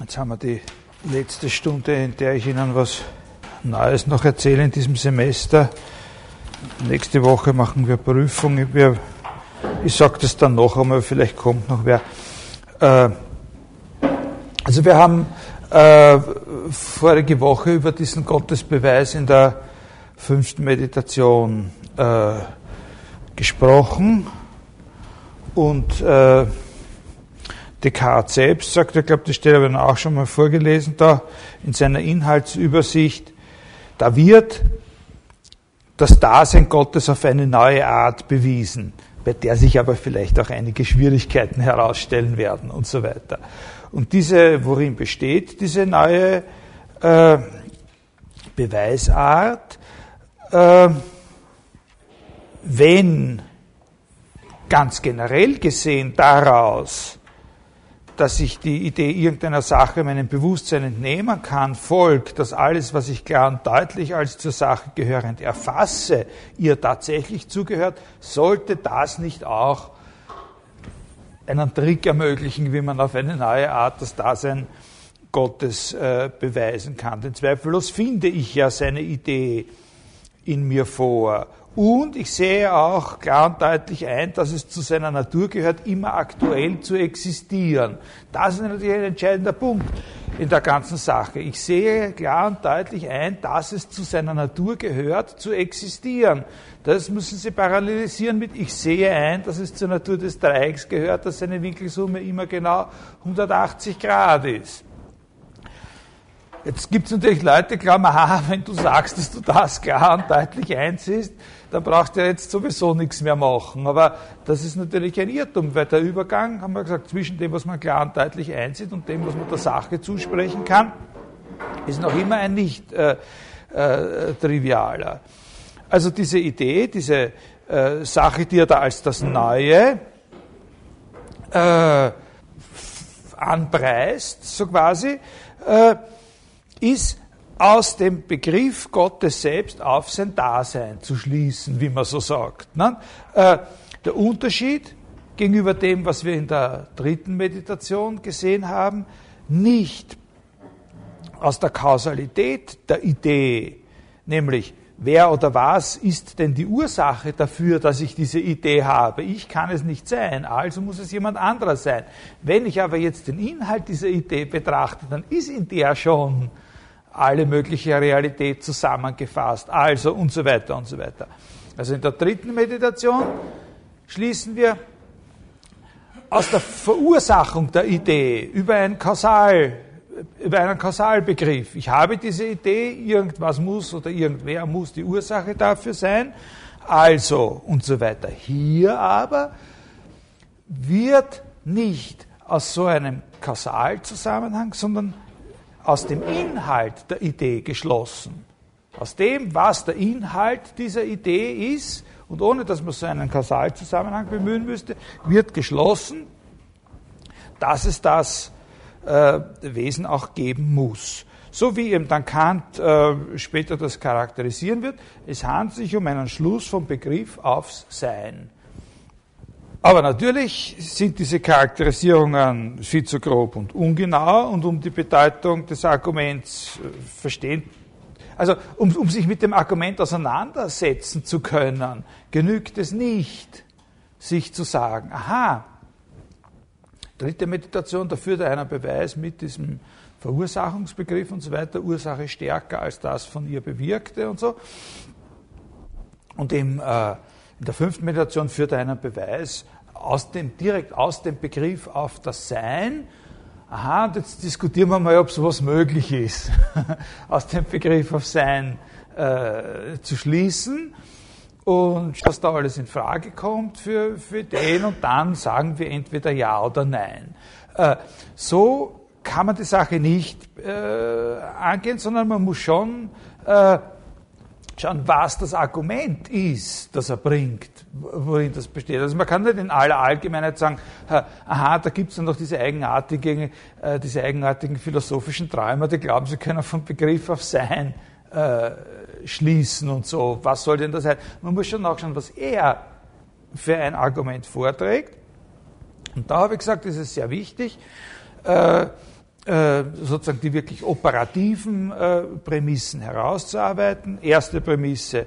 Jetzt haben wir die letzte Stunde, in der ich Ihnen was Neues noch erzähle in diesem Semester. Nächste Woche machen wir Prüfung. Ich, sage das dann noch einmal, vielleicht kommt noch wer. Äh, also wir haben äh, vorige Woche über diesen Gottesbeweis in der fünften Meditation äh, gesprochen und Descartes selbst sagt, ich glaube, die Stelle habe ich auch schon mal vorgelesen, da in seiner Inhaltsübersicht, da wird das Dasein Gottes auf eine neue Art bewiesen, bei der sich aber vielleicht auch einige Schwierigkeiten herausstellen werden und so weiter. Und diese, worin besteht diese neue äh, Beweisart? Äh, wenn ganz generell gesehen daraus dass ich die Idee irgendeiner Sache meinem Bewusstsein entnehmen kann, folgt, dass alles, was ich klar und deutlich als zur Sache gehörend erfasse, ihr tatsächlich zugehört, sollte das nicht auch einen Trick ermöglichen, wie man auf eine neue Art das Dasein Gottes äh, beweisen kann. Denn zweifellos finde ich ja seine Idee in mir vor und ich sehe auch klar und deutlich ein, dass es zu seiner Natur gehört, immer aktuell zu existieren. Das ist natürlich ein entscheidender Punkt in der ganzen Sache. Ich sehe klar und deutlich ein, dass es zu seiner Natur gehört, zu existieren. Das müssen Sie parallelisieren mit, ich sehe ein, dass es zur Natur des Dreiecks gehört, dass seine Winkelsumme immer genau 180 Grad ist. Jetzt gibt es natürlich Leute, die glauben, aha, wenn du sagst, dass du das klar und deutlich einsiehst, dann brauchst du ja jetzt sowieso nichts mehr machen. Aber das ist natürlich ein Irrtum, weil der Übergang, haben wir gesagt, zwischen dem, was man klar und deutlich einsieht und dem, was man der Sache zusprechen kann, ist noch immer ein nicht äh, äh, trivialer. Also diese Idee, diese äh, Sache, die er da als das Neue äh, anpreist, so quasi, äh, ist aus dem Begriff Gottes selbst auf sein Dasein zu schließen, wie man so sagt. Ne? Äh, der Unterschied gegenüber dem, was wir in der dritten Meditation gesehen haben, nicht aus der Kausalität der Idee, nämlich wer oder was ist denn die Ursache dafür, dass ich diese Idee habe? Ich kann es nicht sein, also muss es jemand anderer sein. Wenn ich aber jetzt den Inhalt dieser Idee betrachte, dann ist in der schon alle mögliche Realität zusammengefasst, also und so weiter und so weiter. Also in der dritten Meditation schließen wir aus der Verursachung der Idee über, ein Kausal, über einen Kausalbegriff. Ich habe diese Idee, irgendwas muss oder irgendwer muss die Ursache dafür sein, also und so weiter. Hier aber wird nicht aus so einem Kausalzusammenhang, sondern aus dem Inhalt der Idee geschlossen. Aus dem, was der Inhalt dieser Idee ist, und ohne dass man so einen Kausalzusammenhang bemühen müsste, wird geschlossen, dass es das äh, Wesen auch geben muss. So wie eben dann Kant äh, später das charakterisieren wird, es handelt sich um einen Schluss vom Begriff aufs Sein. Aber natürlich sind diese Charakterisierungen viel zu grob und ungenau und um die Bedeutung des Arguments äh, verstehen, also um, um sich mit dem Argument auseinandersetzen zu können, genügt es nicht, sich zu sagen, aha, dritte Meditation, da führt einer Beweis mit diesem Verursachungsbegriff und so weiter, Ursache stärker als das von ihr bewirkte und so. Und im äh, in der fünften Meditation führt er einen Beweis aus dem, direkt aus dem Begriff auf das Sein. Aha, und jetzt diskutieren wir mal, ob sowas möglich ist, aus dem Begriff auf Sein äh, zu schließen und dass da alles in Frage kommt für, für den und dann sagen wir entweder ja oder nein. Äh, so kann man die Sache nicht äh, angehen, sondern man muss schon äh, schauen, was das Argument ist, das er bringt, worin das besteht. Also man kann nicht in aller Allgemeinheit sagen, aha, da gibt es dann noch diese eigenartigen, äh, diese eigenartigen philosophischen Träumer, die glauben, sie können vom Begriff auf Sein äh, schließen und so. Was soll denn das sein? Man muss schon nachschauen, was er für ein Argument vorträgt. Und da habe ich gesagt, das ist sehr wichtig. Äh, äh, sozusagen die wirklich operativen äh, Prämissen herauszuarbeiten. Erste Prämisse,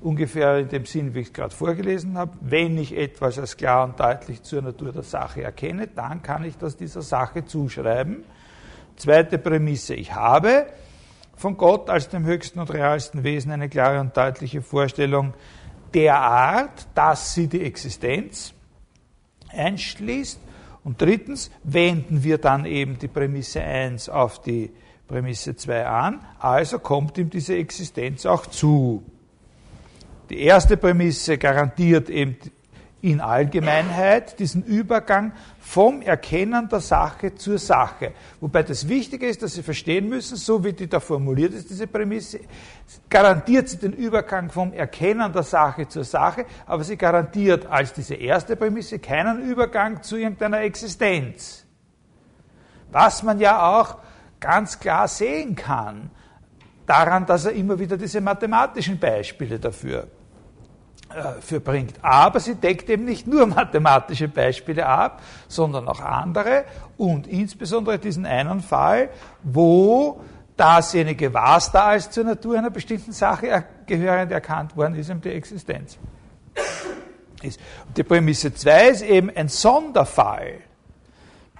ungefähr in dem Sinn, wie ich es gerade vorgelesen habe. Wenn ich etwas als klar und deutlich zur Natur der Sache erkenne, dann kann ich das dieser Sache zuschreiben. Zweite Prämisse, ich habe von Gott als dem höchsten und realsten Wesen eine klare und deutliche Vorstellung der Art, dass sie die Existenz einschließt. Und drittens wenden wir dann eben die Prämisse 1 auf die Prämisse 2 an, also kommt ihm diese Existenz auch zu. Die erste Prämisse garantiert eben in Allgemeinheit diesen Übergang vom Erkennen der Sache zur Sache. Wobei das Wichtige ist, dass Sie verstehen müssen, so wie die da formuliert ist, diese Prämisse, garantiert sie den Übergang vom Erkennen der Sache zur Sache, aber sie garantiert als diese erste Prämisse keinen Übergang zu irgendeiner Existenz. Was man ja auch ganz klar sehen kann, daran, dass er immer wieder diese mathematischen Beispiele dafür für bringt. Aber sie deckt eben nicht nur mathematische Beispiele ab, sondern auch andere und insbesondere diesen einen Fall, wo dasjenige, was da als zur Natur einer bestimmten Sache gehörend erkannt worden ist, eben die Existenz. Ist. Und die Prämisse 2 ist eben ein Sonderfall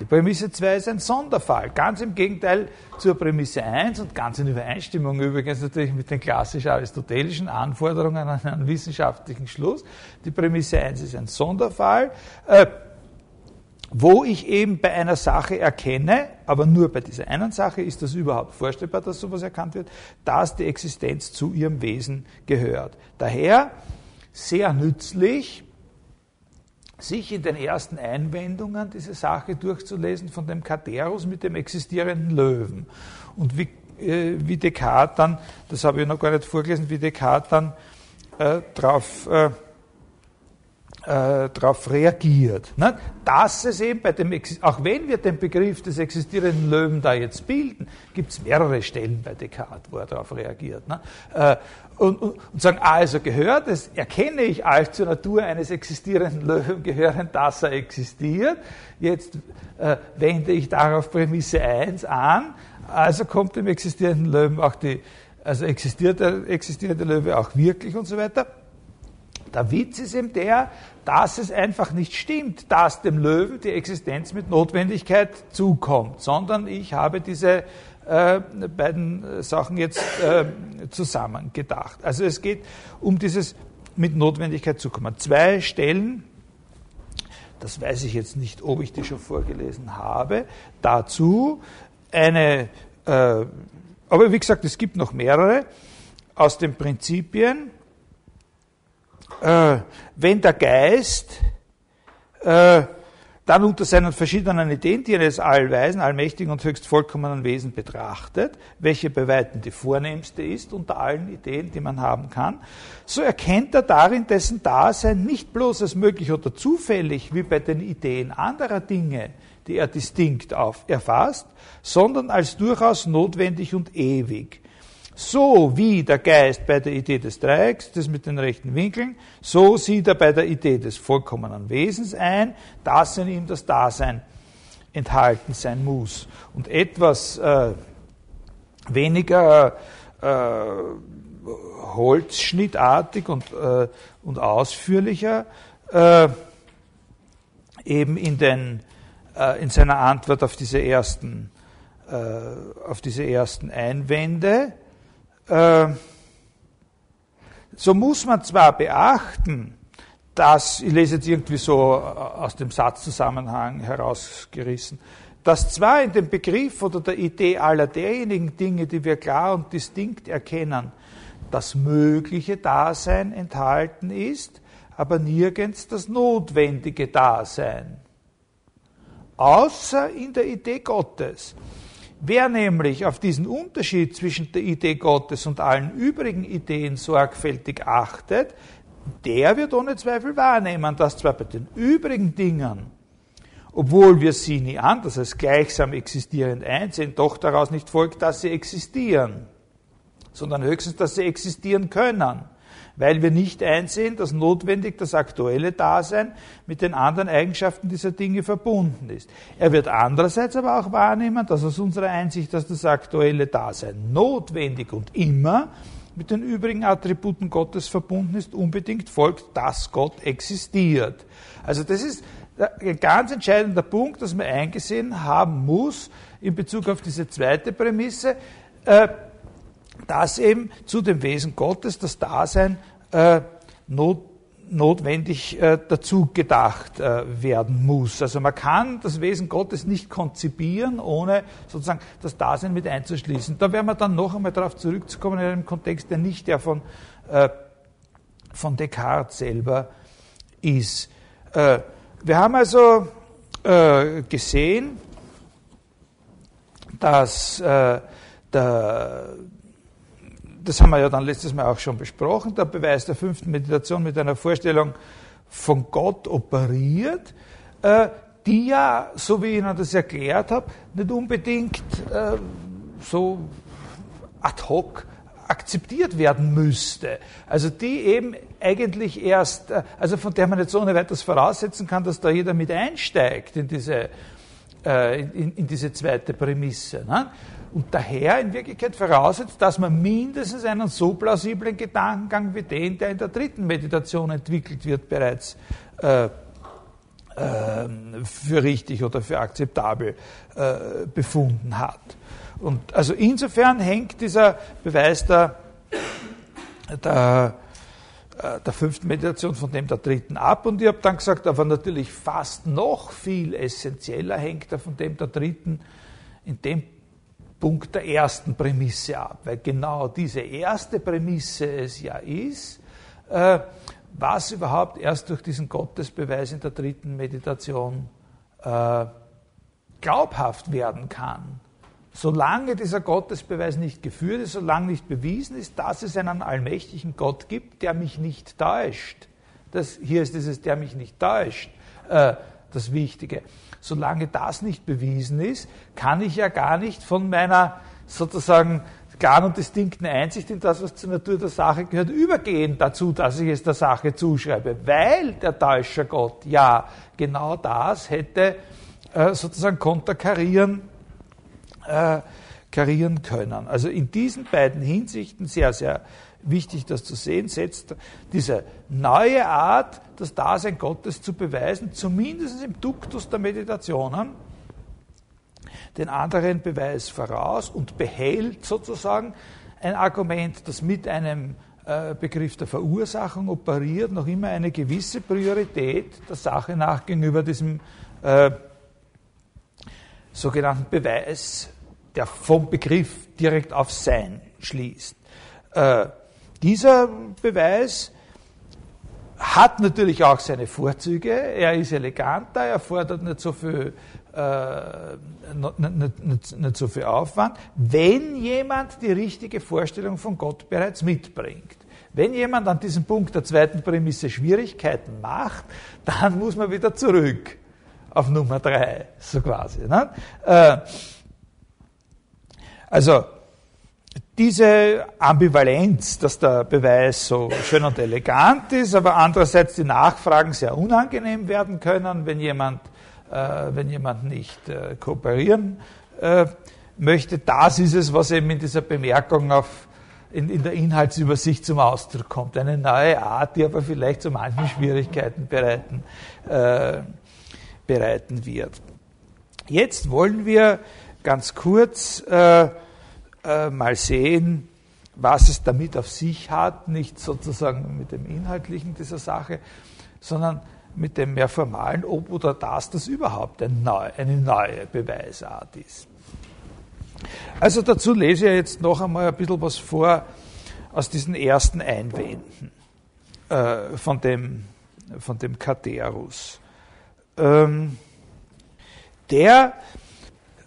die Prämisse 2 ist ein Sonderfall, ganz im Gegenteil zur Prämisse 1 und ganz in Übereinstimmung übrigens natürlich mit den klassisch aristotelischen Anforderungen an einen wissenschaftlichen Schluss. Die Prämisse 1 ist ein Sonderfall, äh, wo ich eben bei einer Sache erkenne, aber nur bei dieser einen Sache ist das überhaupt vorstellbar, dass sowas erkannt wird, dass die Existenz zu ihrem Wesen gehört. Daher sehr nützlich, sich in den ersten Einwendungen diese Sache durchzulesen von dem Katerus mit dem existierenden Löwen. Und wie, äh, wie Descartes dann, das habe ich noch gar nicht vorgelesen, wie Descartes dann äh, darauf äh, äh, reagiert. Ne? Dass es eben bei dem, auch wenn wir den Begriff des existierenden Löwen da jetzt bilden, gibt es mehrere Stellen bei Descartes, wo er darauf reagiert. Ne? Äh, und, und, und, sagen, also gehört es, erkenne ich als zur Natur eines existierenden Löwen gehörend, dass er existiert. Jetzt äh, wende ich darauf Prämisse 1 an, also kommt dem existierenden Löwen auch die, also existiert der existierende Löwe auch wirklich und so weiter. Der Witz ist eben der, dass es einfach nicht stimmt, dass dem Löwen die Existenz mit Notwendigkeit zukommt, sondern ich habe diese äh, beiden Sachen jetzt äh, zusammen gedacht. Also es geht um dieses mit Notwendigkeit zukommen. Zwei Stellen, das weiß ich jetzt nicht, ob ich die schon vorgelesen habe, dazu eine, äh, aber wie gesagt, es gibt noch mehrere aus den Prinzipien äh, wenn der Geist äh, dann unter seinen verschiedenen Ideen, die er als allweisen, allmächtigen und höchst vollkommenen Wesen betrachtet, welche bei weitem die vornehmste ist unter allen Ideen, die man haben kann, so erkennt er darin dessen Dasein nicht bloß als möglich oder zufällig, wie bei den Ideen anderer Dinge, die er distinkt auf, erfasst, sondern als durchaus notwendig und ewig, so wie der Geist bei der Idee des Dreiecks, das mit den rechten Winkeln, so sieht er bei der Idee des vollkommenen Wesens ein, dass in ihm das Dasein enthalten sein muss. Und etwas äh, weniger äh, holzschnittartig und, äh, und ausführlicher äh, eben in, den, äh, in seiner Antwort auf diese ersten, äh, auf diese ersten Einwände, so muss man zwar beachten, dass, ich lese jetzt irgendwie so äh, aus dem Satzzusammenhang herausgerissen, dass zwar in dem Begriff oder der Idee aller derjenigen Dinge, die wir klar und distinkt erkennen, das mögliche Dasein enthalten ist, aber nirgends das notwendige Dasein. Außer in der Idee Gottes. Wer nämlich auf diesen Unterschied zwischen der Idee Gottes und allen übrigen Ideen sorgfältig achtet, der wird ohne Zweifel wahrnehmen, dass zwar bei den übrigen Dingen, obwohl wir sie nie anders als gleichsam existierend einsehen, doch daraus nicht folgt, dass sie existieren, sondern höchstens, dass sie existieren können. Weil wir nicht einsehen, dass notwendig das aktuelle Dasein mit den anderen Eigenschaften dieser Dinge verbunden ist. Er wird andererseits aber auch wahrnehmen, dass aus unserer Einsicht, dass das aktuelle Dasein notwendig und immer mit den übrigen Attributen Gottes verbunden ist, unbedingt folgt, dass Gott existiert. Also das ist ein ganz entscheidender Punkt, dass man eingesehen haben muss in Bezug auf diese zweite Prämisse, äh, dass eben zu dem Wesen Gottes das Dasein äh, not, notwendig äh, dazu gedacht äh, werden muss. Also man kann das Wesen Gottes nicht konzipieren, ohne sozusagen das Dasein mit einzuschließen. Da werden wir dann noch einmal darauf zurückzukommen in einem Kontext, der nicht der von, äh, von Descartes selber ist. Äh, wir haben also äh, gesehen, dass äh, der das haben wir ja dann letztes Mal auch schon besprochen, der Beweis der fünften Meditation mit einer Vorstellung von Gott operiert, äh, die ja, so wie ich Ihnen das erklärt habe, nicht unbedingt äh, so ad hoc akzeptiert werden müsste. Also die eben eigentlich erst, äh, also von der man jetzt ohne weiteres voraussetzen kann, dass da jeder mit einsteigt in diese, äh, in, in diese zweite Prämisse. Ne? Und daher in Wirklichkeit voraussetzt, dass man mindestens einen so plausiblen Gedankengang wie den, der in der dritten Meditation entwickelt wird, bereits äh, äh, für richtig oder für akzeptabel äh, befunden hat. Und also insofern hängt dieser Beweis der, der, äh, der fünften Meditation von dem der dritten ab. Und ich habe dann gesagt, aber natürlich fast noch viel essentieller hängt er von dem der dritten in dem Punkt der ersten Prämisse ab, weil genau diese erste Prämisse es ja ist, äh, was überhaupt erst durch diesen Gottesbeweis in der dritten Meditation äh, glaubhaft werden kann. Solange dieser Gottesbeweis nicht geführt ist, solange nicht bewiesen ist, dass es einen allmächtigen Gott gibt, der mich nicht täuscht. Das, hier ist dieses, der mich nicht täuscht, äh, das Wichtige solange das nicht bewiesen ist, kann ich ja gar nicht von meiner sozusagen klaren und distinkten Einsicht in das, was zur Natur der Sache gehört, übergehen dazu, dass ich es der Sache zuschreibe, weil der Täuscher Gott ja genau das hätte äh, sozusagen konterkarieren äh, karieren können. Also in diesen beiden Hinsichten sehr, sehr wichtig, das zu sehen, setzt diese neue Art, das Dasein Gottes zu beweisen, zumindest im Duktus der Meditationen, den anderen Beweis voraus und behält sozusagen ein Argument, das mit einem äh, Begriff der Verursachung operiert, noch immer eine gewisse Priorität der Sache nach gegenüber diesem äh, sogenannten Beweis, der vom Begriff direkt auf Sein schließt. Äh, dieser Beweis hat natürlich auch seine Vorzüge. Er ist eleganter, er fordert nicht so viel, äh, nicht, nicht, nicht so viel Aufwand, wenn jemand die richtige Vorstellung von Gott bereits mitbringt. Wenn jemand an diesem Punkt der zweiten Prämisse Schwierigkeiten macht, dann muss man wieder zurück auf Nummer drei, so quasi. Ne? Äh, also diese Ambivalenz, dass der Beweis so schön und elegant ist, aber andererseits die Nachfragen sehr unangenehm werden können, wenn jemand, äh, wenn jemand nicht äh, kooperieren äh, möchte. Das ist es, was eben in dieser Bemerkung auf, in, in, der Inhaltsübersicht zum Ausdruck kommt. Eine neue Art, die aber vielleicht zu manchen Schwierigkeiten bereiten, äh, bereiten wird. Jetzt wollen wir ganz kurz äh, mal sehen, was es damit auf sich hat, nicht sozusagen mit dem Inhaltlichen dieser Sache, sondern mit dem mehr formalen, ob oder das das überhaupt ein neu, eine neue Beweisart ist. Also dazu lese ich jetzt noch einmal ein bisschen was vor aus diesen ersten Einwänden äh, von dem, von dem Katerus. Ähm, der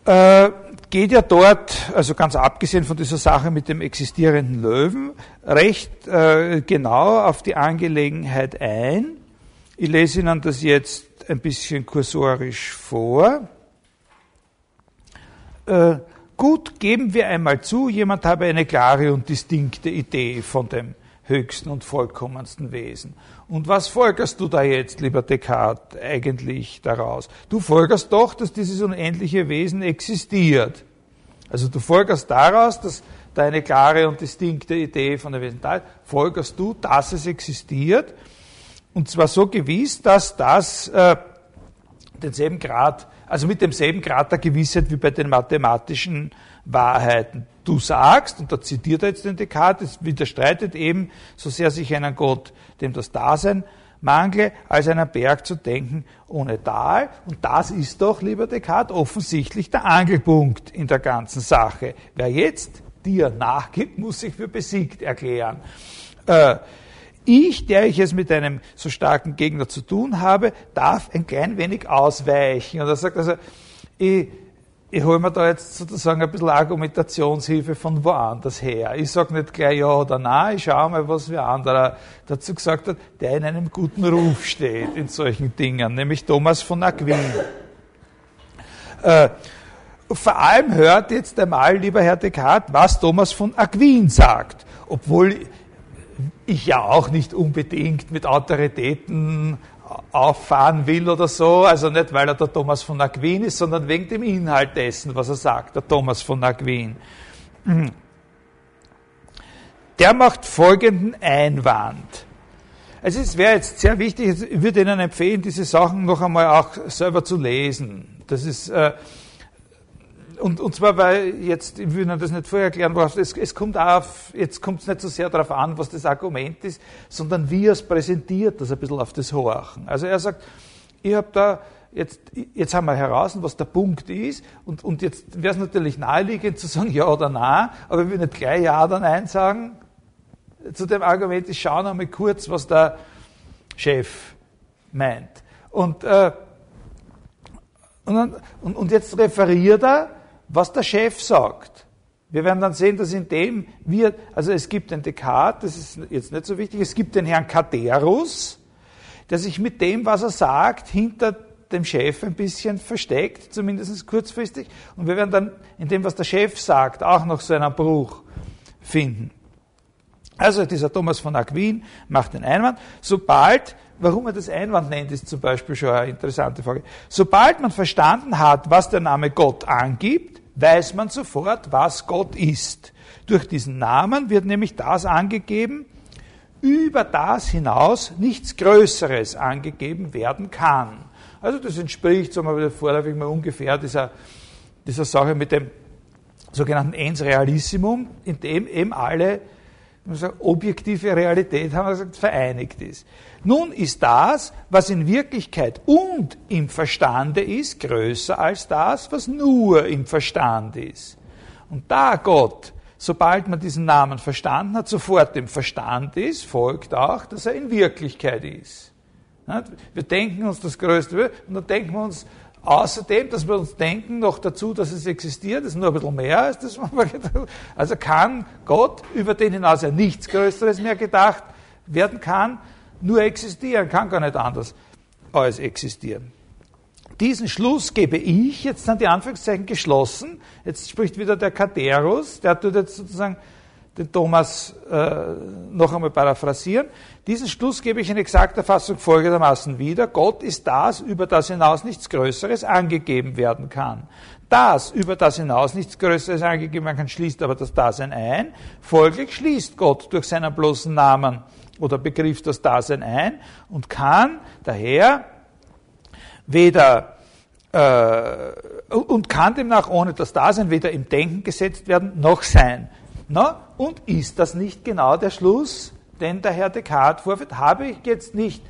äh, geht ja dort, also ganz abgesehen von dieser Sache mit dem existierenden Löwen, recht äh, genau auf die Angelegenheit ein. Ich lese Ihnen das jetzt ein bisschen kursorisch vor. Äh, gut, geben wir einmal zu, jemand habe eine klare und distinkte Idee von dem höchsten und vollkommensten Wesen. Und was folgerst du da jetzt, lieber Descartes, eigentlich daraus? Du folgerst doch, dass dieses unendliche Wesen existiert. Also du folgerst daraus, dass da eine klare und distinkte Idee von der Wesen da ist, folgerst du, dass es existiert. Und zwar so gewiss, dass das äh, denselben Grad, also mit demselben Grad der Gewissheit wie bei den mathematischen Wahrheiten. Du sagst, und da zitiert er jetzt den Descartes, es widerstreitet eben, so sehr sich einen Gott, dem das Dasein mangle, als einen Berg zu denken ohne Tal. Und das ist doch, lieber Descartes, offensichtlich der Angelpunkt in der ganzen Sache. Wer jetzt dir nachgibt, muss sich für besiegt erklären. Äh, ich, der ich es mit einem so starken Gegner zu tun habe, darf ein klein wenig ausweichen. Und er sagt also, ich, ich hole mir da jetzt sozusagen ein bisschen Argumentationshilfe von woanders her. Ich sage nicht gleich ja oder nein, ich schaue mal, was wer anderer dazu gesagt hat, der in einem guten Ruf steht in solchen Dingen, nämlich Thomas von Aquin. Äh, vor allem hört jetzt einmal, lieber Herr Descartes, was Thomas von Aquin sagt, obwohl ich ja auch nicht unbedingt mit Autoritäten auffahren will oder so, also nicht weil er der Thomas von Aquin ist, sondern wegen dem Inhalt dessen, was er sagt, der Thomas von Aquin. Der macht folgenden Einwand. Also es wäre jetzt sehr wichtig, ich würde Ihnen empfehlen, diese Sachen noch einmal auch selber zu lesen. Das ist äh, und, und zwar, weil jetzt, ich will Ihnen das nicht vorher erklären, was, es, es kommt auf, jetzt kommt es nicht so sehr darauf an, was das Argument ist, sondern wie er es präsentiert, das ein bisschen auf das Horchen. Also er sagt, ich habe da, jetzt, jetzt haben wir heraus, was der Punkt ist, und, und jetzt wäre es natürlich naheliegend zu sagen ja oder nein, aber ich will nicht gleich ja oder nein sagen. Zu dem Argument, ich schaue noch mal kurz, was der Chef meint. Und, äh, und, und, und jetzt referiert er was der Chef sagt. Wir werden dann sehen, dass in dem wir, also es gibt den Descartes, das ist jetzt nicht so wichtig, es gibt den Herrn Katerus, der sich mit dem, was er sagt, hinter dem Chef ein bisschen versteckt, zumindest kurzfristig. Und wir werden dann in dem, was der Chef sagt, auch noch so einen Bruch finden. Also dieser Thomas von Aquin macht den Einwand, sobald, warum er das Einwand nennt, ist zum Beispiel schon eine interessante Frage. Sobald man verstanden hat, was der Name Gott angibt, weiß man sofort, was Gott ist. Durch diesen Namen wird nämlich das angegeben, über das hinaus nichts Größeres angegeben werden kann. Also das entspricht, sagen wir vorläufig mal ungefähr dieser, dieser Sache mit dem sogenannten Ens Realissimum, in dem eben alle sagen, objektive Realität, haben wir gesagt, vereinigt ist. Nun ist das, was in Wirklichkeit und im Verstande ist, größer als das, was nur im Verstand ist. Und da Gott, sobald man diesen Namen verstanden hat, sofort im Verstand ist, folgt auch, dass er in Wirklichkeit ist. Wir denken uns das Größte und dann denken wir uns Außerdem, dass wir uns denken noch dazu, dass es existiert, ist nur ein bisschen mehr als das, was wir gedacht haben. Also kann Gott, über den hinaus ja nichts Größeres mehr gedacht werden kann, nur existieren, kann gar nicht anders als existieren. Diesen Schluss gebe ich, jetzt sind die Anführungszeichen geschlossen, jetzt spricht wieder der Katerus, der tut jetzt sozusagen den Thomas äh, noch einmal paraphrasieren. Diesen Schluss gebe ich in exakter Fassung folgendermaßen wieder. Gott ist das, über das hinaus nichts Größeres angegeben werden kann. Das, über das hinaus nichts Größeres angegeben werden kann, schließt aber das Dasein ein. Folglich schließt Gott durch seinen bloßen Namen oder Begriff das Dasein ein und kann daher weder äh, und kann demnach ohne das Dasein weder im Denken gesetzt werden noch sein. Na, und ist das nicht genau der Schluss, den der Herr Descartes vorführt? Habe ich jetzt nicht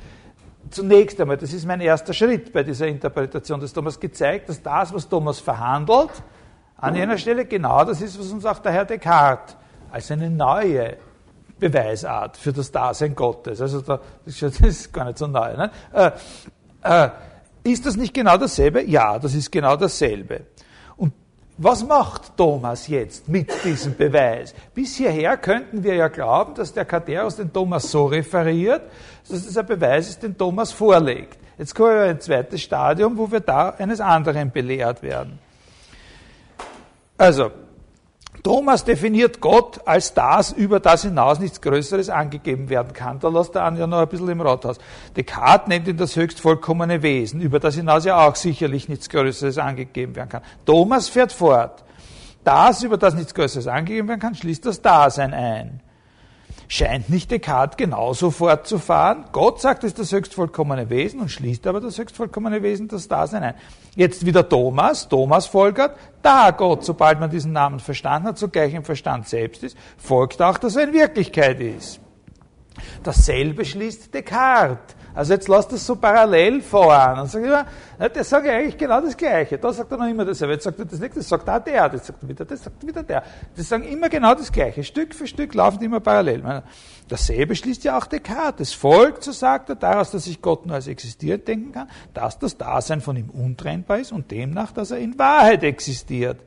zunächst einmal, das ist mein erster Schritt bei dieser Interpretation des Thomas, gezeigt, dass das, was Thomas verhandelt, an jener Stelle genau das ist, was uns auch der Herr Descartes als eine neue Beweisart für das Dasein Gottes, also da, das ist gar nicht so neu, ne? äh, äh, ist das nicht genau dasselbe? Ja, das ist genau dasselbe. Was macht Thomas jetzt mit diesem Beweis? Bis hierher könnten wir ja glauben, dass der Katerus den Thomas so referiert, dass es ein Beweis ist, den Thomas vorlegt. Jetzt kommen wir ein zweites Stadium, wo wir da eines anderen belehrt werden. Also, Thomas definiert Gott als das, über das hinaus nichts Größeres angegeben werden kann. Da lässt er an ja noch ein bisschen im Rathaus. Descartes nennt ihn das höchst vollkommene Wesen, über das hinaus ja auch sicherlich nichts Größeres angegeben werden kann. Thomas fährt fort. Das, über das nichts Größeres angegeben werden kann, schließt das Dasein ein. Scheint nicht Descartes genauso fortzufahren? Gott sagt, es ist das höchst vollkommene Wesen und schließt aber das höchst vollkommene Wesen das Dasein ein. Jetzt wieder Thomas. Thomas folgert, da Gott, sobald man diesen Namen verstanden hat, zugleich im Verstand selbst ist, folgt auch, dass er in Wirklichkeit ist. Dasselbe schließt Descartes. Also jetzt lasst das so parallel fahren. Und sagt immer, der sagt eigentlich genau das Gleiche. Da sagt er noch immer dasselbe. Jetzt sagt er das nächste, das sagt auch der, das sagt wieder das, sagt wieder der. Die sagen immer genau das Gleiche. Stück für Stück laufen die immer parallel. Dasselbe schließt ja auch Descartes. Es folgt, so sagt er, daraus, dass ich Gott nur als existiert denken kann, dass das Dasein von ihm untrennbar ist und demnach, dass er in Wahrheit existiert.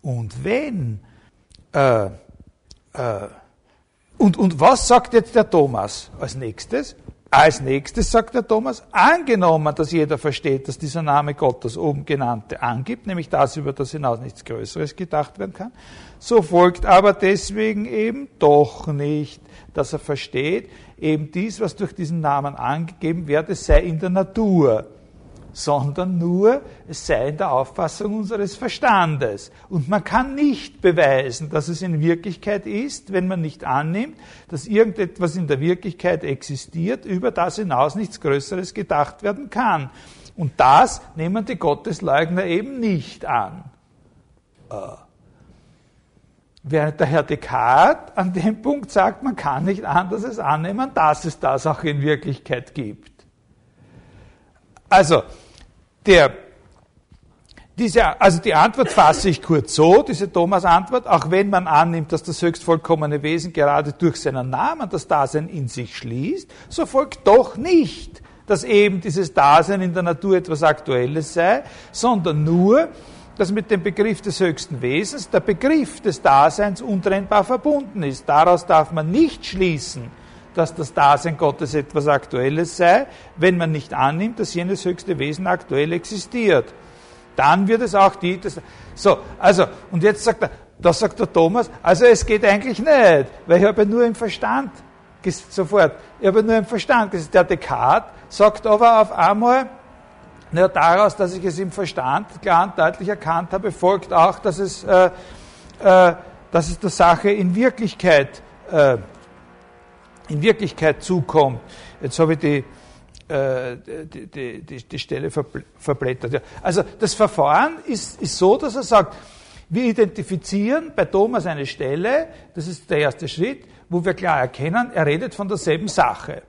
Und wenn, äh, äh, und, und was sagt jetzt der Thomas als nächstes? Als nächstes sagt der Thomas, angenommen, dass jeder versteht, dass dieser Name Gott das oben genannte angibt, nämlich das, über das hinaus nichts Größeres gedacht werden kann, so folgt aber deswegen eben doch nicht, dass er versteht, eben dies, was durch diesen Namen angegeben werde, sei in der Natur sondern nur, es sei in der Auffassung unseres Verstandes. Und man kann nicht beweisen, dass es in Wirklichkeit ist, wenn man nicht annimmt, dass irgendetwas in der Wirklichkeit existiert, über das hinaus nichts Größeres gedacht werden kann. Und das nehmen die Gottesleugner eben nicht an. Äh. Während der Herr Descartes an dem Punkt sagt, man kann nicht anders es annehmen, dass es das auch in Wirklichkeit gibt. Also, der, diese, also die Antwort fasse ich kurz so, diese Thomas-Antwort, auch wenn man annimmt, dass das höchst vollkommene Wesen gerade durch seinen Namen das Dasein in sich schließt, so folgt doch nicht, dass eben dieses Dasein in der Natur etwas Aktuelles sei, sondern nur, dass mit dem Begriff des höchsten Wesens der Begriff des Daseins untrennbar verbunden ist. Daraus darf man nicht schließen, dass das Dasein Gottes etwas Aktuelles sei, wenn man nicht annimmt, dass jenes höchste Wesen aktuell existiert. Dann wird es auch die, das, so, also, und jetzt sagt er, das sagt der Thomas, also es geht eigentlich nicht, weil ich habe nur im Verstand, sofort, ich habe nur im Verstand, der Descartes, sagt aber auf einmal, na, daraus, dass ich es im Verstand klar und deutlich erkannt habe, folgt auch, dass es, äh, äh, dass es der Sache in Wirklichkeit äh, in Wirklichkeit zukommt. Jetzt habe ich die, äh, die, die, die, die Stelle verblättert. Ja. Also das Verfahren ist, ist so, dass er sagt, wir identifizieren bei Thomas eine Stelle, das ist der erste Schritt, wo wir klar erkennen, er redet von derselben Sache.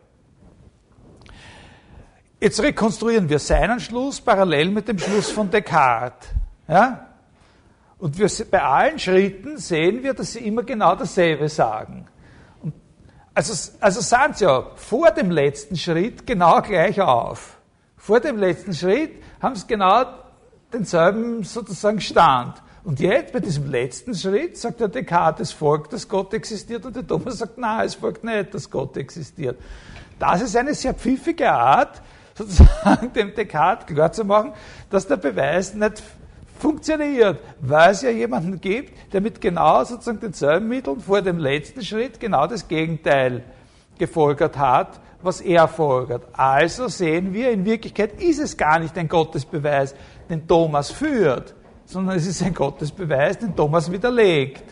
Jetzt rekonstruieren wir seinen Schluss parallel mit dem Schluss von Descartes. Ja? Und wir, bei allen Schritten sehen wir, dass sie immer genau dasselbe sagen. Also, also sind sie ja vor dem letzten Schritt genau gleich auf. Vor dem letzten Schritt haben sie genau denselben sozusagen Stand. Und jetzt, bei diesem letzten Schritt, sagt der Descartes, es folgt, dass Gott existiert, und der Thomas sagt, nein, es folgt nicht, dass Gott existiert. Das ist eine sehr pfiffige Art, sozusagen dem Descartes klarzumachen, dass der Beweis nicht funktioniert, weil es ja jemanden gibt, der mit genau sozusagen denselben Mitteln vor dem letzten Schritt genau das Gegenteil gefolgert hat, was er folgert. Also sehen wir, in Wirklichkeit ist es gar nicht ein Gottesbeweis, den Thomas führt, sondern es ist ein Gottesbeweis, den Thomas widerlegt.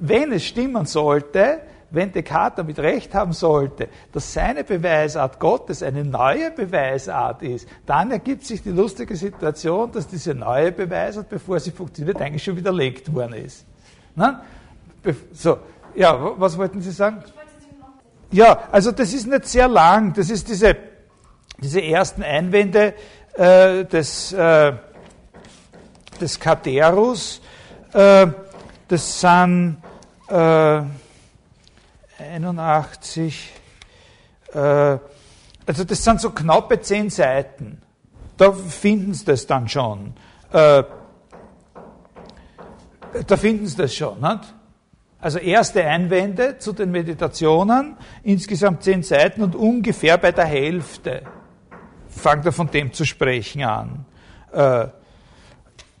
Wenn es stimmen sollte, wenn Descartes damit recht haben sollte, dass seine Beweisart Gottes eine neue Beweisart ist, dann ergibt sich die lustige Situation, dass diese neue Beweisart, bevor sie funktioniert, eigentlich schon widerlegt worden ist. Na? So, ja, was wollten Sie sagen? Ja, also das ist nicht sehr lang. Das ist diese, diese ersten Einwände äh, des, äh, des Katerus. Äh, das sind äh, 81, äh, also das sind so knappe zehn Seiten. Da finden Sie das dann schon. Äh, da finden Sie das schon. Nicht? Also erste Einwände zu den Meditationen, insgesamt zehn Seiten und ungefähr bei der Hälfte fängt er von dem zu sprechen an. Äh,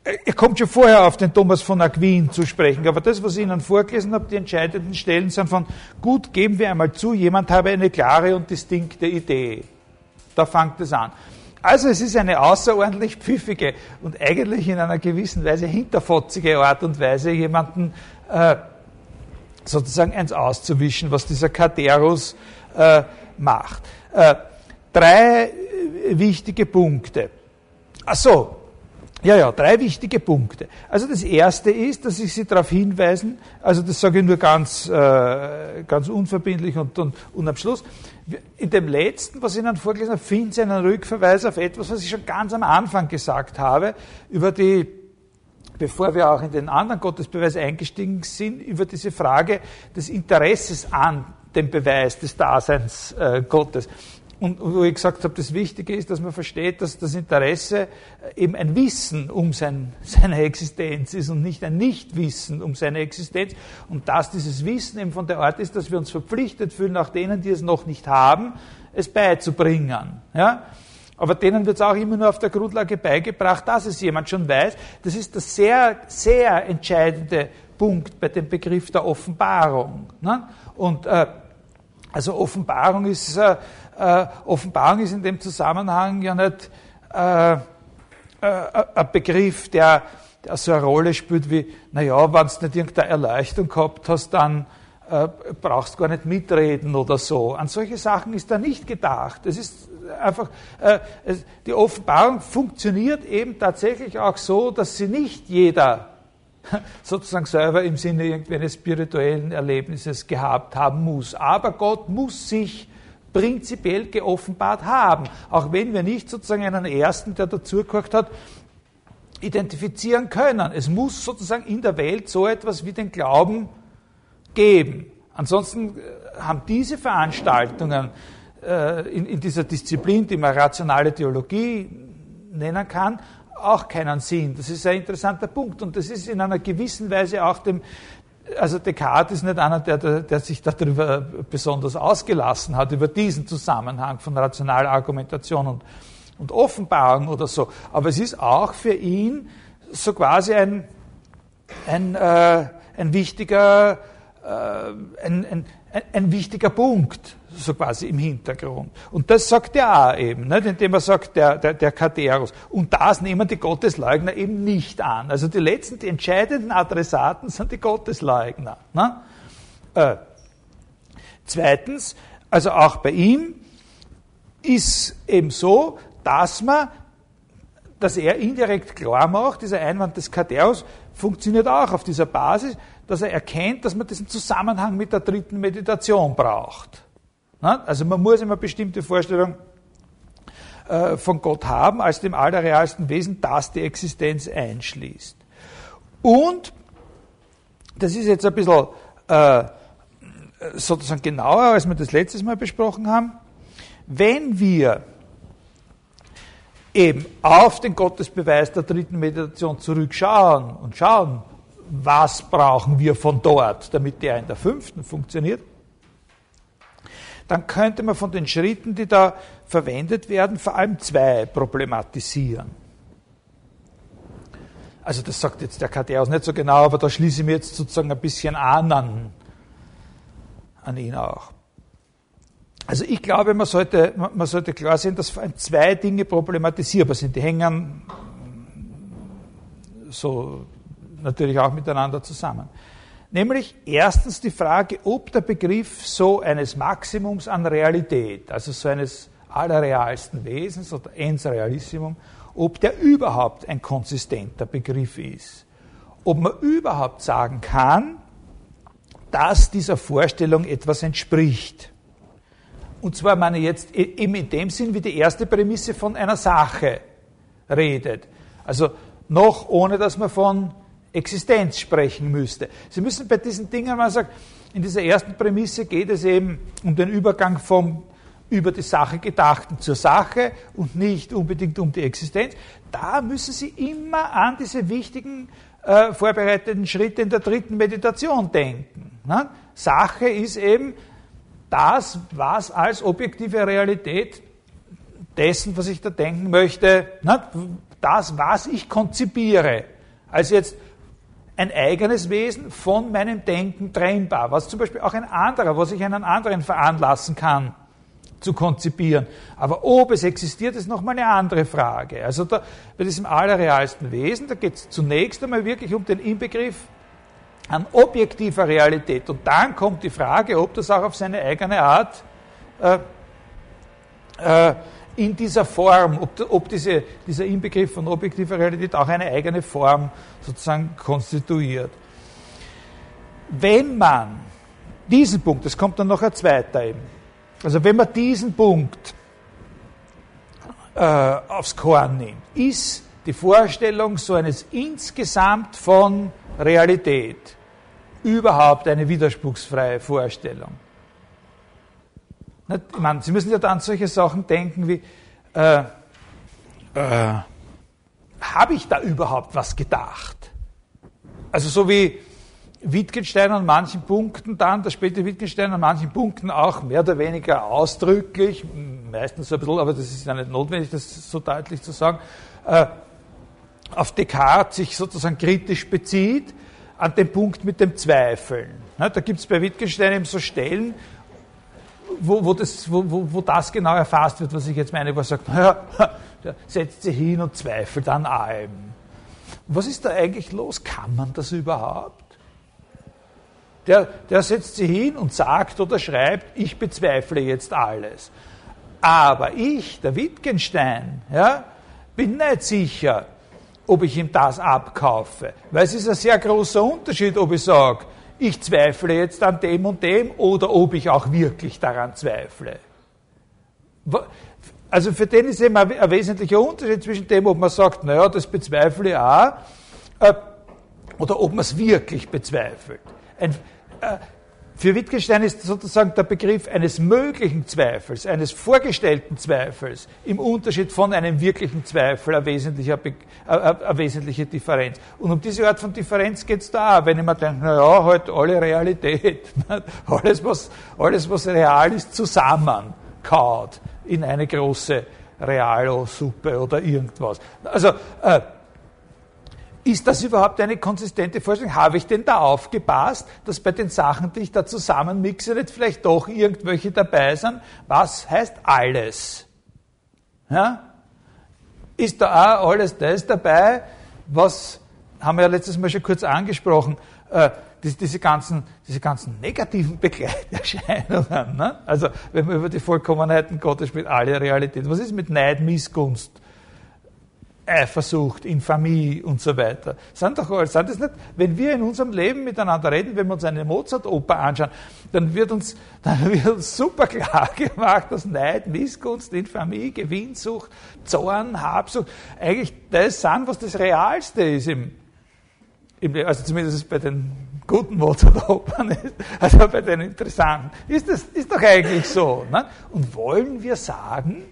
er kommt schon vorher auf den Thomas von Aquin zu sprechen, aber das, was ich Ihnen vorgelesen habe, die entscheidenden Stellen sind von, gut, geben wir einmal zu, jemand habe eine klare und distinkte Idee. Da fängt es an. Also es ist eine außerordentlich pfiffige und eigentlich in einer gewissen Weise hinterfotzige Art und Weise, jemanden äh, sozusagen eins auszuwischen, was dieser Katerus äh, macht. Äh, drei wichtige Punkte. Ach so, ja, ja, drei wichtige Punkte. Also das erste ist, dass ich Sie darauf hinweisen, also das sage ich nur ganz, äh, ganz unverbindlich und, und, und am Schluss. In dem letzten, was ich Ihnen vorgelesen habe, finden Sie einen Rückverweis auf etwas, was ich schon ganz am Anfang gesagt habe, über die, bevor wir auch in den anderen Gottesbeweis eingestiegen sind, über diese Frage des Interesses an dem Beweis des Daseins äh, Gottes. Und wo ich gesagt habe, das Wichtige ist, dass man versteht, dass das Interesse eben ein Wissen um sein, seine Existenz ist und nicht ein Nichtwissen um seine Existenz. Und dass dieses Wissen eben von der Art ist, dass wir uns verpflichtet fühlen, auch denen, die es noch nicht haben, es beizubringen. Ja? Aber denen wird es auch immer nur auf der Grundlage beigebracht, dass es jemand schon weiß. Das ist der sehr, sehr entscheidende Punkt bei dem Begriff der Offenbarung. Ne? Und äh, also Offenbarung ist äh, äh, Offenbarung ist in dem Zusammenhang ja nicht äh, äh, ein Begriff, der, der so eine Rolle spielt wie, naja, wenn du nicht irgendeine Erleuchtung gehabt hast, dann äh, brauchst du gar nicht mitreden oder so. An solche Sachen ist da nicht gedacht. Es ist einfach, äh, die Offenbarung funktioniert eben tatsächlich auch so, dass sie nicht jeder sozusagen selber im Sinne irgendwie eines spirituellen Erlebnisses gehabt haben muss. Aber Gott muss sich prinzipiell geoffenbart haben. Auch wenn wir nicht sozusagen einen ersten, der dazugehört hat, identifizieren können. Es muss sozusagen in der Welt so etwas wie den Glauben geben. Ansonsten äh, haben diese Veranstaltungen äh, in, in dieser Disziplin, die man rationale Theologie nennen kann, auch keinen Sinn. Das ist ein interessanter Punkt und das ist in einer gewissen Weise auch dem, also Descartes ist nicht einer, der, der sich darüber besonders ausgelassen hat, über diesen Zusammenhang von rationaler Argumentation und, und Offenbarung oder so. Aber es ist auch für ihn so quasi ein, ein, äh, ein wichtiger, äh, ein, ein, ein wichtiger Punkt, so quasi im Hintergrund. Und das sagt er auch eben, nicht? indem er sagt, der, der, der Katerus. Und das nehmen die Gottesleugner eben nicht an. Also die letzten, die entscheidenden Adressaten sind die Gottesleugner. Ne? Äh, zweitens, also auch bei ihm ist eben so, dass man, dass er indirekt klar macht, dieser Einwand des Katerus funktioniert auch auf dieser Basis, dass er erkennt, dass man diesen Zusammenhang mit der dritten Meditation braucht. Also man muss immer bestimmte Vorstellung äh, von Gott haben, als dem allerrealsten Wesen, das die Existenz einschließt. Und, das ist jetzt ein bisschen äh, sozusagen genauer, als wir das letztes Mal besprochen haben, wenn wir eben auf den Gottesbeweis der dritten Meditation zurückschauen und schauen, was brauchen wir von dort, damit der in der fünften funktioniert, dann könnte man von den Schritten, die da verwendet werden, vor allem zwei problematisieren. Also das sagt jetzt der Kateus nicht so genau, aber da schließe ich mir jetzt sozusagen ein bisschen an an, an ihn auch. Also ich glaube, man sollte, man sollte klar sehen, dass vor allem zwei Dinge problematisierbar sind. Die hängen so natürlich auch miteinander zusammen. Nämlich erstens die Frage, ob der Begriff so eines Maximums an Realität, also so eines allerrealsten Wesens oder ens realissimum, ob der überhaupt ein konsistenter Begriff ist. Ob man überhaupt sagen kann, dass dieser Vorstellung etwas entspricht. Und zwar meine ich jetzt eben in dem Sinn, wie die erste Prämisse von einer Sache redet. Also noch ohne, dass man von Existenz sprechen müsste. Sie müssen bei diesen Dingen mal sagen, in dieser ersten Prämisse geht es eben um den Übergang vom über die Sache Gedachten zur Sache und nicht unbedingt um die Existenz. Da müssen Sie immer an diese wichtigen äh, vorbereiteten Schritte in der dritten Meditation denken. Ne? Sache ist eben das, was als objektive Realität dessen, was ich da denken möchte, ne? das, was ich konzipiere, als jetzt ein eigenes Wesen von meinem Denken trennbar, was zum Beispiel auch ein anderer, was ich einen anderen veranlassen kann zu konzipieren. Aber ob es existiert, ist nochmal eine andere Frage. Also da, bei diesem allerrealsten Wesen, da geht es zunächst einmal wirklich um den Inbegriff an objektiver Realität. Und dann kommt die Frage, ob das auch auf seine eigene Art äh, äh, in dieser Form, ob, ob diese, dieser Inbegriff von objektiver Realität auch eine eigene Form sozusagen konstituiert. Wenn man diesen Punkt, es kommt dann noch ein zweiter eben, also wenn man diesen Punkt äh, aufs Korn nimmt, ist die Vorstellung so eines insgesamt von Realität überhaupt eine widerspruchsfreie Vorstellung. Ich meine, Sie müssen ja dann solche Sachen denken wie, äh, äh, habe ich da überhaupt was gedacht? Also so wie Wittgenstein an manchen Punkten dann, der späte Wittgenstein an manchen Punkten auch mehr oder weniger ausdrücklich, meistens so ein bisschen, aber das ist ja nicht notwendig, das so deutlich zu sagen, äh, auf Descartes sich sozusagen kritisch bezieht, an den Punkt mit dem Zweifeln. da gibt es bei Wittgenstein eben so Stellen, wo, wo, das, wo, wo, das genau erfasst wird, was ich jetzt meine, wo er sagt, naja, der setzt sich hin und zweifelt an allem. Was ist da eigentlich los? Kann man das überhaupt? Der, der setzt sich hin und sagt oder schreibt, ich bezweifle jetzt alles. Aber ich, der Wittgenstein, ja, bin nicht sicher, ob ich ihm das abkaufe. Weil es ist ein sehr großer Unterschied, ob ich sage, ich zweifle jetzt an dem und dem oder ob ich auch wirklich daran zweifle. Also für den ist eben ein, wesentlicher Unterschied zwischen dem, ob man sagt, naja, das bezweifle ich auch, äh, oder ob man es wirklich bezweifelt. Ein, äh, für Wittgenstein ist sozusagen der Begriff eines möglichen Zweifels, eines vorgestellten Zweifels im Unterschied von einem wirklichen Zweifel eine wesentliche, eine wesentliche Differenz. Und um diese Art von Differenz geht es da auch, wenn ich mir denke, naja, halt alle Realität, alles was, alles was real ist, zusammenkaut in eine große Realo-Suppe oder irgendwas. Also, äh, ist das überhaupt eine konsistente Vorstellung? Habe ich denn da aufgepasst, dass bei den Sachen, die ich da zusammenmixe, nicht vielleicht doch irgendwelche dabei sind? Was heißt alles? Ja? Ist da auch alles das dabei, was, haben wir ja letztes Mal schon kurz angesprochen, äh, diese, ganzen, diese ganzen negativen Begleiterscheinungen. Ne? Also, wenn man über die Vollkommenheiten Gottes spielt, alle Realität. Was ist mit Neid, Missgunst? Eifersucht, Infamie und so weiter. Sind doch alles, sind das nicht, wenn wir in unserem Leben miteinander reden, wenn wir uns eine Mozart-Oper anschauen, dann wird uns, dann wird uns super klar gemacht, dass Neid, Missgunst, Infamie, Gewinnsucht, Zorn, Habsucht eigentlich das sind, was das Realste ist im, im also zumindest bei den guten Mozart-Opern, also bei den interessanten. Ist das, ist doch eigentlich so. Ne? Und wollen wir sagen,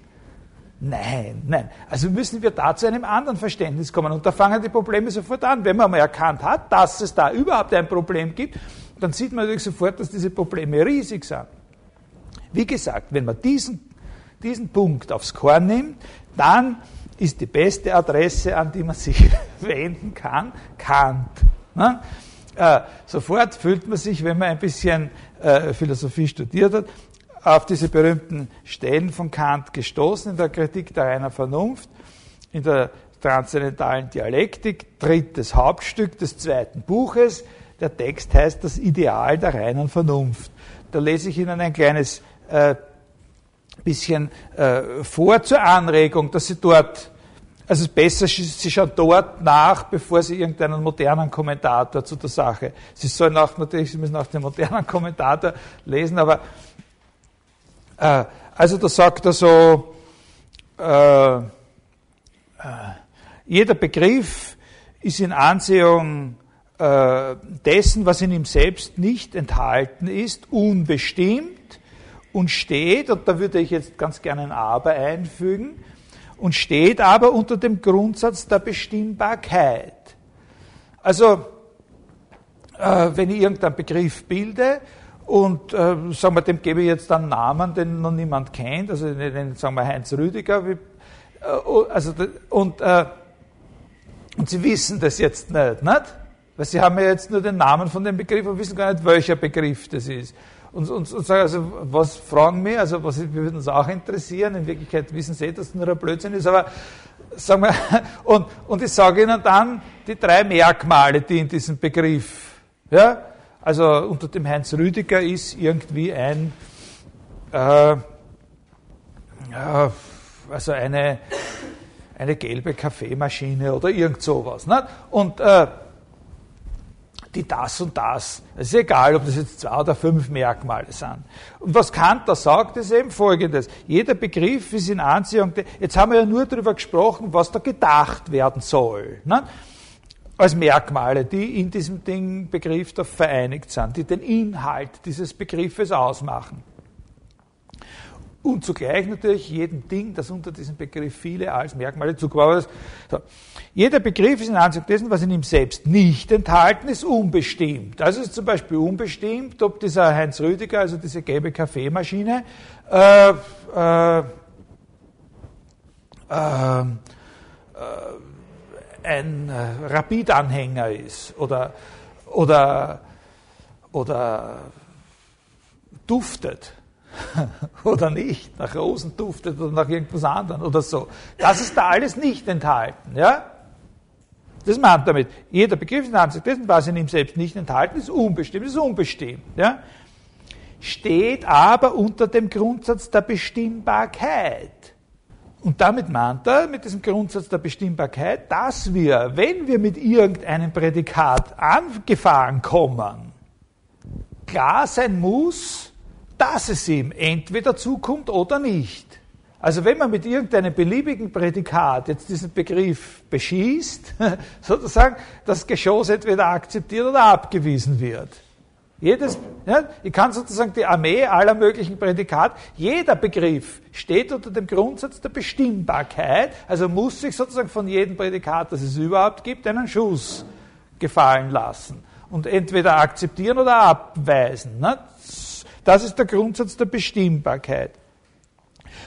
Nein, nein. Also müssen wir da zu einem anderen Verständnis kommen. Und da fangen die Probleme sofort an. Wenn man mal erkannt hat, dass es da überhaupt ein Problem gibt, dann sieht man natürlich sofort, dass diese Probleme riesig sind. Wie gesagt, wenn man diesen, diesen Punkt aufs Korn nimmt, dann ist die beste Adresse, an die man sich wenden kann, Kant. Ne? Äh, sofort fühlt man sich, wenn man ein bisschen äh, Philosophie studiert hat, auf diese berühmten Stellen von Kant gestoßen in der Kritik der reinen Vernunft, in der transzendentalen Dialektik, drittes Hauptstück des zweiten Buches. Der Text heißt Das Ideal der reinen Vernunft. Da lese ich Ihnen ein kleines äh, bisschen äh, vor zur Anregung, dass Sie dort, also besser, Sie schauen dort nach, bevor Sie irgendeinen modernen Kommentator zu der Sache. Sie sollen auch natürlich, Sie müssen auch den modernen Kommentator lesen, aber äh, also da sagt er so, äh, äh, jeder Begriff ist in Ansehung dessen, was in ihm selbst nicht enthalten ist, unbestimmt und steht, und da würde ich jetzt ganz gerne ein Aber einfügen, und steht aber unter dem Grundsatz der Bestimmbarkeit. Also, wenn ich irgendeinen Begriff bilde, und äh, sagen wir, dem gebe ich jetzt einen Namen, den noch niemand kennt, also den, sagen wir Heinz Rüdiger. Wie, äh, also, und äh, Und Sie wissen das jetzt nicht, nicht? Weil Sie haben ja jetzt nur den Namen von dem Begriff und wissen gar nicht, welcher Begriff das ist. Und, und, und sagen, also, was fragen mich, also, was würde uns auch interessieren, in Wirklichkeit wissen Sie, dass es nur ein Blödsinn ist, aber, sagen wir, und, und ich sage Ihnen dann die drei Merkmale, die in diesem Begriff, ja, also unter dem Heinz Rüdiger ist irgendwie ein, äh, also eine, eine gelbe Kaffeemaschine oder irgend sowas. Nicht? Und äh, die das und das. Es ist egal, ob das jetzt zwei oder fünf Merkmale sind. Und was Kant da sagt, ist eben folgendes. Jeder Begriff ist in Anziehung, jetzt haben wir ja nur darüber gesprochen, was da gedacht werden soll. Ne? Als Merkmale, die in diesem Ding Begriff da vereinigt sind, die den Inhalt dieses Begriffes ausmachen. Und zugleich natürlich jedem Ding, das unter diesem Begriff viele als Merkmale zugeworfen so. Jeder Begriff ist in Anzug dessen, was in ihm selbst nicht enthalten ist, unbestimmt. Also ist zum Beispiel unbestimmt, ob dieser Heinz Rüdiger, also diese gelbe Kaffeemaschine, äh, äh, äh, ein Rapid-Anhänger ist oder, oder, oder duftet oder nicht, nach Rosen duftet oder nach irgendwas anderem oder so. Das ist da alles nicht enthalten. Ja? Das meint damit, jeder Begriff in Ansicht dessen, was in ihm selbst nicht enthalten ist, unbestimmt, ist unbestimmt. Ja? Steht aber unter dem Grundsatz der Bestimmbarkeit. Und damit meint er, mit diesem Grundsatz der Bestimmbarkeit, dass wir, wenn wir mit irgendeinem Prädikat angefahren kommen, klar sein muss, dass es ihm entweder zukommt oder nicht. Also wenn man mit irgendeinem beliebigen Prädikat jetzt diesen Begriff beschießt, sozusagen, das Geschoss entweder akzeptiert oder abgewiesen wird. Jedes, ja, ich kann sozusagen die Armee aller möglichen Prädikat, jeder Begriff steht unter dem Grundsatz der Bestimmbarkeit, also muss sich sozusagen von jedem Prädikat, das es überhaupt gibt, einen Schuss gefallen lassen und entweder akzeptieren oder abweisen. Ne? Das ist der Grundsatz der Bestimmbarkeit.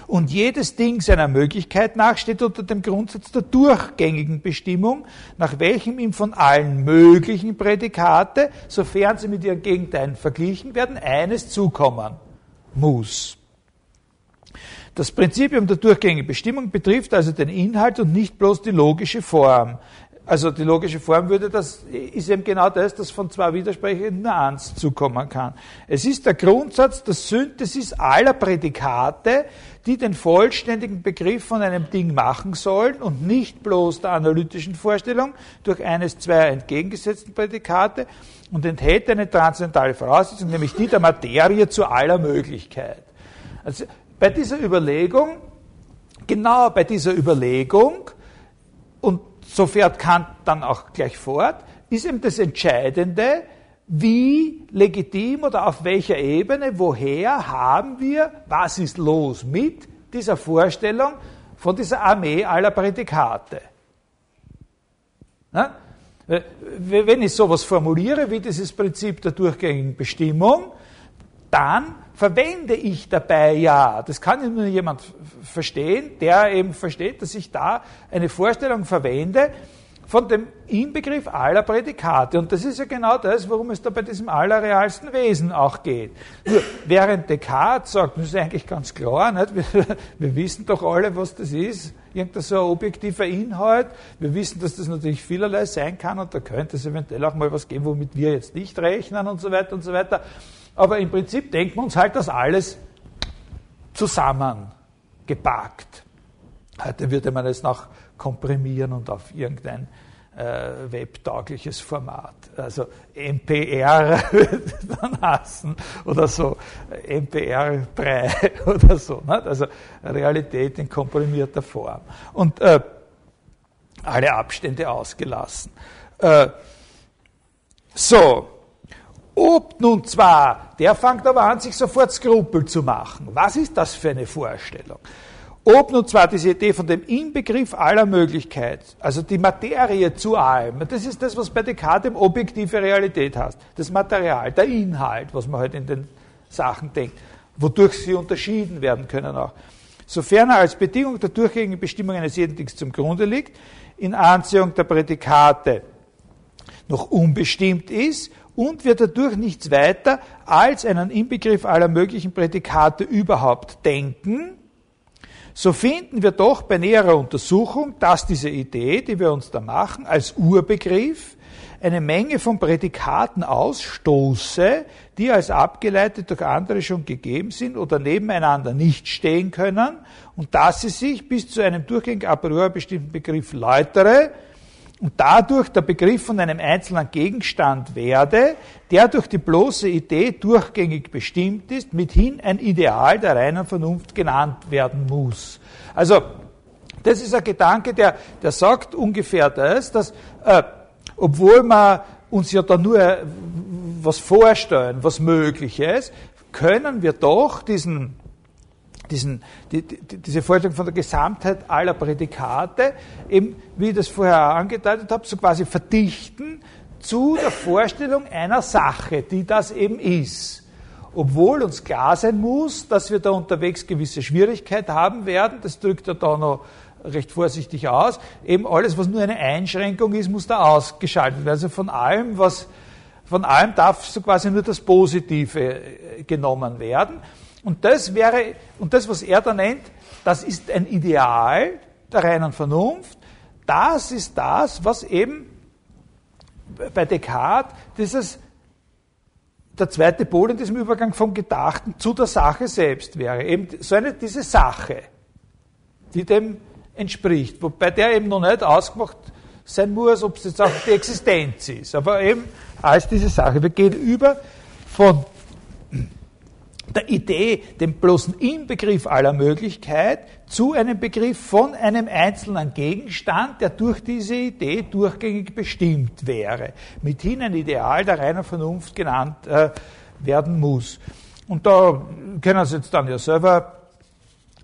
Und jedes Ding seiner Möglichkeit nach steht unter dem Grundsatz der durchgängigen Bestimmung, nach welchem ihm von allen möglichen Prädikate, sofern sie mit ihren Gegenteilen verglichen werden, eines zukommen muss. Das Prinzipium der durchgängigen Bestimmung betrifft also den Inhalt und nicht bloß die logische Form. Also die logische Form würde das, ist eben genau das, dass von zwei Widersprechenden eins zukommen kann. Es ist der Grundsatz der Synthesis aller Prädikate, die den vollständigen Begriff von einem Ding machen sollen und nicht bloß der analytischen Vorstellung durch eines zwei entgegengesetzten Prädikate und enthält eine transzendentale Voraussetzung, nämlich die der Materie zu aller Möglichkeit. Also bei dieser Überlegung, genau bei dieser Überlegung, und so fährt Kant dann auch gleich fort, ist eben das Entscheidende, wie legitim oder auf welcher Ebene, woher haben wir, was ist los mit dieser Vorstellung von dieser Armee aller Prädikate. Na? Wenn ich sowas formuliere wie dieses Prinzip der durchgängigen Bestimmung, dann verwende ich dabei ja, das kann nur jemand verstehen, der eben versteht, dass ich da eine Vorstellung verwende von dem Inbegriff aller Prädikate. Und das ist ja genau das, worum es da bei diesem allerrealsten Wesen auch geht. Nur, während Descartes sagt, das ist eigentlich ganz klar, nicht? Wir, wir wissen doch alle, was das ist, irgendein so ein objektiver Inhalt. Wir wissen, dass das natürlich vielerlei sein kann und da könnte es eventuell auch mal was geben, womit wir jetzt nicht rechnen und so weiter und so weiter. Aber im Prinzip denken wir uns halt das alles zusammengepackt. Heute würde man es noch komprimieren und auf irgendein äh, webtaugliches Format. Also MPR dann hassen oder so, MPR 3 oder so. Nicht? Also Realität in komprimierter Form. Und äh, alle Abstände ausgelassen. Äh, so, ob nun zwar, der fängt aber an, sich sofort Skrupel zu machen. Was ist das für eine Vorstellung? Ob nun zwar diese Idee von dem Inbegriff aller Möglichkeit, also die Materie zu allem, das ist das, was bei Descartes objektive Realität heißt. Das Material, der Inhalt, was man halt in den Sachen denkt, wodurch sie unterschieden werden können auch. Sofern er als Bedingung der durchgängigen Bestimmung eines jeden Dings zum Grunde liegt, in Anziehung der Prädikate noch unbestimmt ist und wir dadurch nichts weiter als einen Inbegriff aller möglichen Prädikate überhaupt denken, so finden wir doch bei näherer Untersuchung, dass diese Idee, die wir uns da machen, als Urbegriff eine Menge von Prädikaten ausstoße, die als abgeleitet durch andere schon gegeben sind oder nebeneinander nicht stehen können und dass sie sich bis zu einem durchgängig a priori bestimmten Begriff läutere, und dadurch der Begriff von einem einzelnen Gegenstand werde, der durch die bloße Idee durchgängig bestimmt ist, mithin ein Ideal der reinen Vernunft genannt werden muss. Also, das ist ein Gedanke, der, der sagt ungefähr das, dass, äh, obwohl wir uns ja da nur äh, was vorstellen, was möglich ist, können wir doch diesen diesen, die, die, diese Vorstellung von der Gesamtheit aller Prädikate, eben, wie ich das vorher angedeutet habe, so quasi verdichten zu der Vorstellung einer Sache, die das eben ist. Obwohl uns klar sein muss, dass wir da unterwegs gewisse Schwierigkeiten haben werden, das drückt er da noch recht vorsichtig aus, eben alles, was nur eine Einschränkung ist, muss da ausgeschaltet werden. Also von allem, was, von allem darf so quasi nur das Positive genommen werden. Und das wäre, und das, was er da nennt, das ist ein Ideal der reinen Vernunft. Das ist das, was eben bei Descartes dieses, der zweite Pol in diesem Übergang vom Gedachten zu der Sache selbst wäre. Eben so eine, diese Sache, die dem entspricht, wobei der eben noch nicht ausgemacht sein muss, ob es jetzt auch die Existenz ist, aber eben als diese Sache. Wir gehen über von der Idee, dem bloßen Inbegriff aller Möglichkeit, zu einem Begriff von einem einzelnen Gegenstand, der durch diese Idee durchgängig bestimmt wäre, mithin ein Ideal der reinen Vernunft genannt äh, werden muss. Und da können Sie jetzt dann ja selber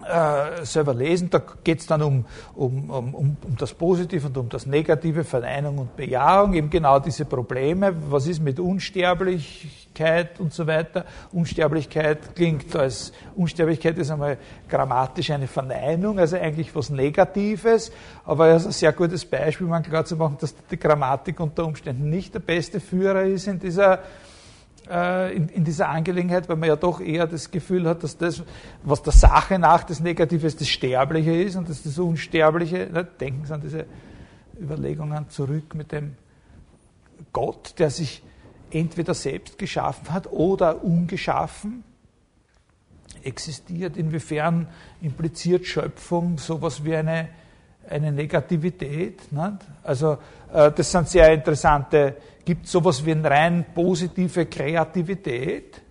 äh, selber lesen. Da geht es dann um, um, um, um das Positive und um das Negative, Verneinung und Bejahung, eben genau diese Probleme. Was ist mit Unsterblichkeit und so weiter? Unsterblichkeit klingt als, Unsterblichkeit ist einmal grammatisch eine Verneinung, also eigentlich was Negatives, aber es ist ein sehr gutes Beispiel, um klar zu machen, dass die Grammatik unter Umständen nicht der beste Führer ist in dieser äh, in, in, dieser Angelegenheit, weil man ja doch eher das Gefühl hat, dass das, was der Sache nach das Negative ist, das Sterbliche ist und dass das Unsterbliche, ne, denken Sie an diese Überlegungen zurück mit dem Gott, der sich entweder selbst geschaffen hat oder ungeschaffen existiert. Inwiefern impliziert Schöpfung sowas wie eine, eine Negativität? Nicht? Also äh, das sind sehr interessante gibt es sowas wie eine rein positive Kreativität?